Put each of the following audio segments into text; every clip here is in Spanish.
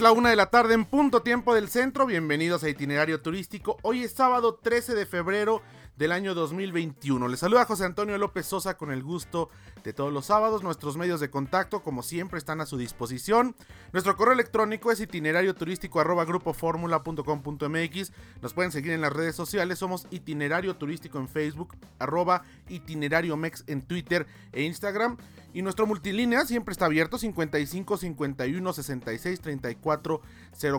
la una de la tarde en punto tiempo del centro. Bienvenidos a Itinerario Turístico. Hoy es sábado 13 de febrero del año 2021. Les saluda José Antonio López Sosa con el gusto de todos los sábados. Nuestros medios de contacto, como siempre, están a su disposición. Nuestro correo electrónico es itinerario turístico grupoformula.com.mx. Nos pueden seguir en las redes sociales. Somos itinerario turístico en Facebook, arroba itinerario mex en Twitter e Instagram. Y nuestro multilínea siempre está abierto 55 51 66 34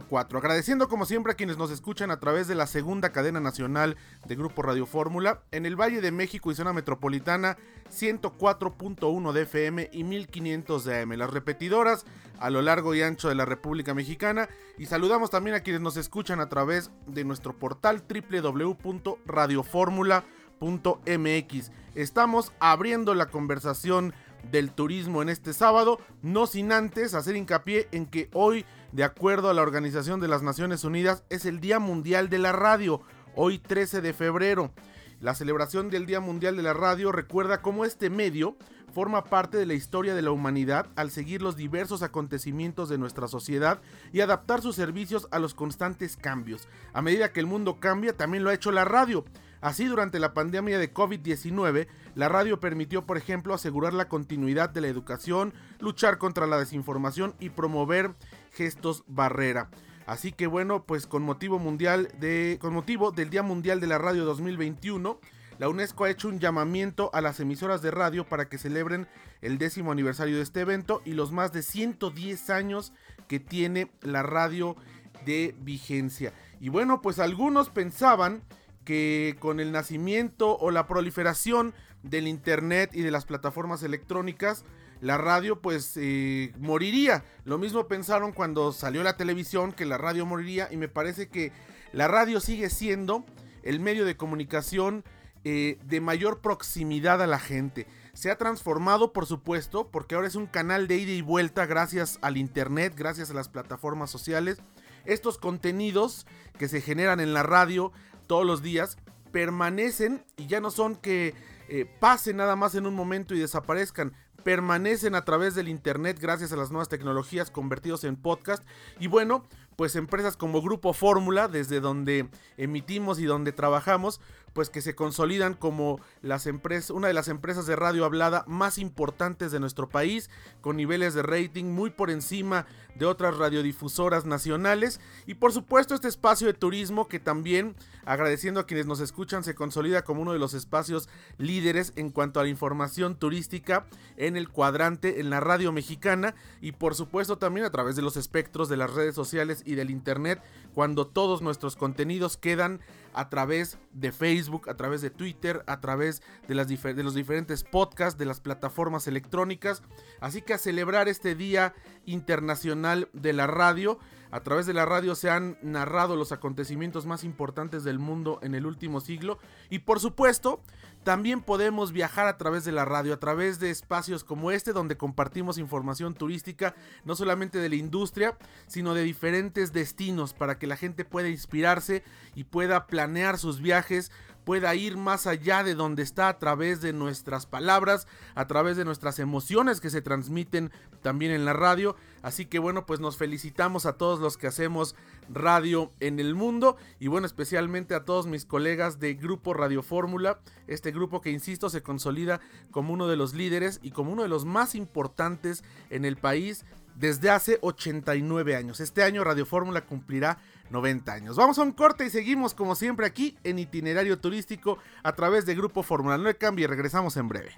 04. Agradeciendo como siempre a quienes nos escuchan a través de la segunda cadena nacional de Grupo Radio Fórmula en el Valle de México y zona metropolitana 104.1 de FM y 1500 de AM. Las repetidoras a lo largo y ancho de la República Mexicana. Y saludamos también a quienes nos escuchan a través de nuestro portal www.radioformula.mx. Estamos abriendo la conversación del turismo en este sábado, no sin antes hacer hincapié en que hoy, de acuerdo a la Organización de las Naciones Unidas, es el Día Mundial de la Radio, hoy 13 de febrero. La celebración del Día Mundial de la Radio recuerda cómo este medio forma parte de la historia de la humanidad al seguir los diversos acontecimientos de nuestra sociedad y adaptar sus servicios a los constantes cambios. A medida que el mundo cambia, también lo ha hecho la radio. Así, durante la pandemia de COVID-19, la radio permitió, por ejemplo, asegurar la continuidad de la educación, luchar contra la desinformación y promover gestos barrera. Así que bueno, pues con motivo mundial de con motivo del Día Mundial de la Radio 2021, la UNESCO ha hecho un llamamiento a las emisoras de radio para que celebren el décimo aniversario de este evento y los más de 110 años que tiene la radio de vigencia. Y bueno, pues algunos pensaban que con el nacimiento o la proliferación del internet y de las plataformas electrónicas, la radio pues eh, moriría. Lo mismo pensaron cuando salió la televisión que la radio moriría y me parece que la radio sigue siendo el medio de comunicación eh, de mayor proximidad a la gente. Se ha transformado por supuesto porque ahora es un canal de ida y vuelta gracias al internet, gracias a las plataformas sociales. Estos contenidos que se generan en la radio todos los días, permanecen y ya no son que eh, pasen nada más en un momento y desaparezcan, permanecen a través del internet gracias a las nuevas tecnologías convertidos en podcast. Y bueno pues empresas como Grupo Fórmula desde donde emitimos y donde trabajamos pues que se consolidan como las empresas, una de las empresas de radio hablada más importantes de nuestro país, con niveles de rating muy por encima de otras radiodifusoras nacionales. Y por supuesto este espacio de turismo que también agradeciendo a quienes nos escuchan se consolida como uno de los espacios líderes en cuanto a la información turística en el cuadrante en la radio mexicana. Y por supuesto también a través de los espectros de las redes sociales y del internet cuando todos nuestros contenidos quedan a través de Facebook, a través de Twitter, a través de, las de los diferentes podcasts, de las plataformas electrónicas. Así que a celebrar este Día Internacional de la Radio. A través de la radio se han narrado los acontecimientos más importantes del mundo en el último siglo. Y por supuesto, también podemos viajar a través de la radio, a través de espacios como este donde compartimos información turística, no solamente de la industria, sino de diferentes destinos para que la gente pueda inspirarse y pueda planear sus viajes pueda ir más allá de donde está a través de nuestras palabras, a través de nuestras emociones que se transmiten también en la radio. Así que bueno, pues nos felicitamos a todos los que hacemos radio en el mundo y bueno, especialmente a todos mis colegas de Grupo Radio Fórmula, este grupo que insisto se consolida como uno de los líderes y como uno de los más importantes en el país desde hace 89 años. Este año Radio Fórmula cumplirá 90 años. Vamos a un corte y seguimos como siempre aquí en itinerario turístico a través de Grupo Fórmula. No cambie, regresamos en breve.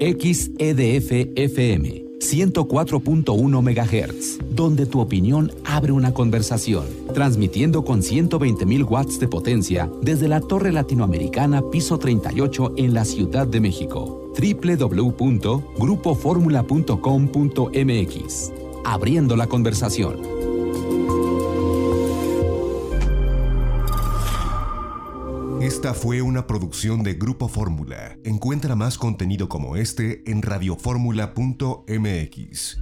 XEDF FM 104.1 MHz, donde tu opinión abre una conversación, transmitiendo con 120.000 watts de potencia desde la Torre Latinoamericana Piso 38 en la Ciudad de México. www.grupoformula.com.mx. Abriendo la conversación. Esta fue una producción de Grupo Fórmula. Encuentra más contenido como este en radioformula.mx.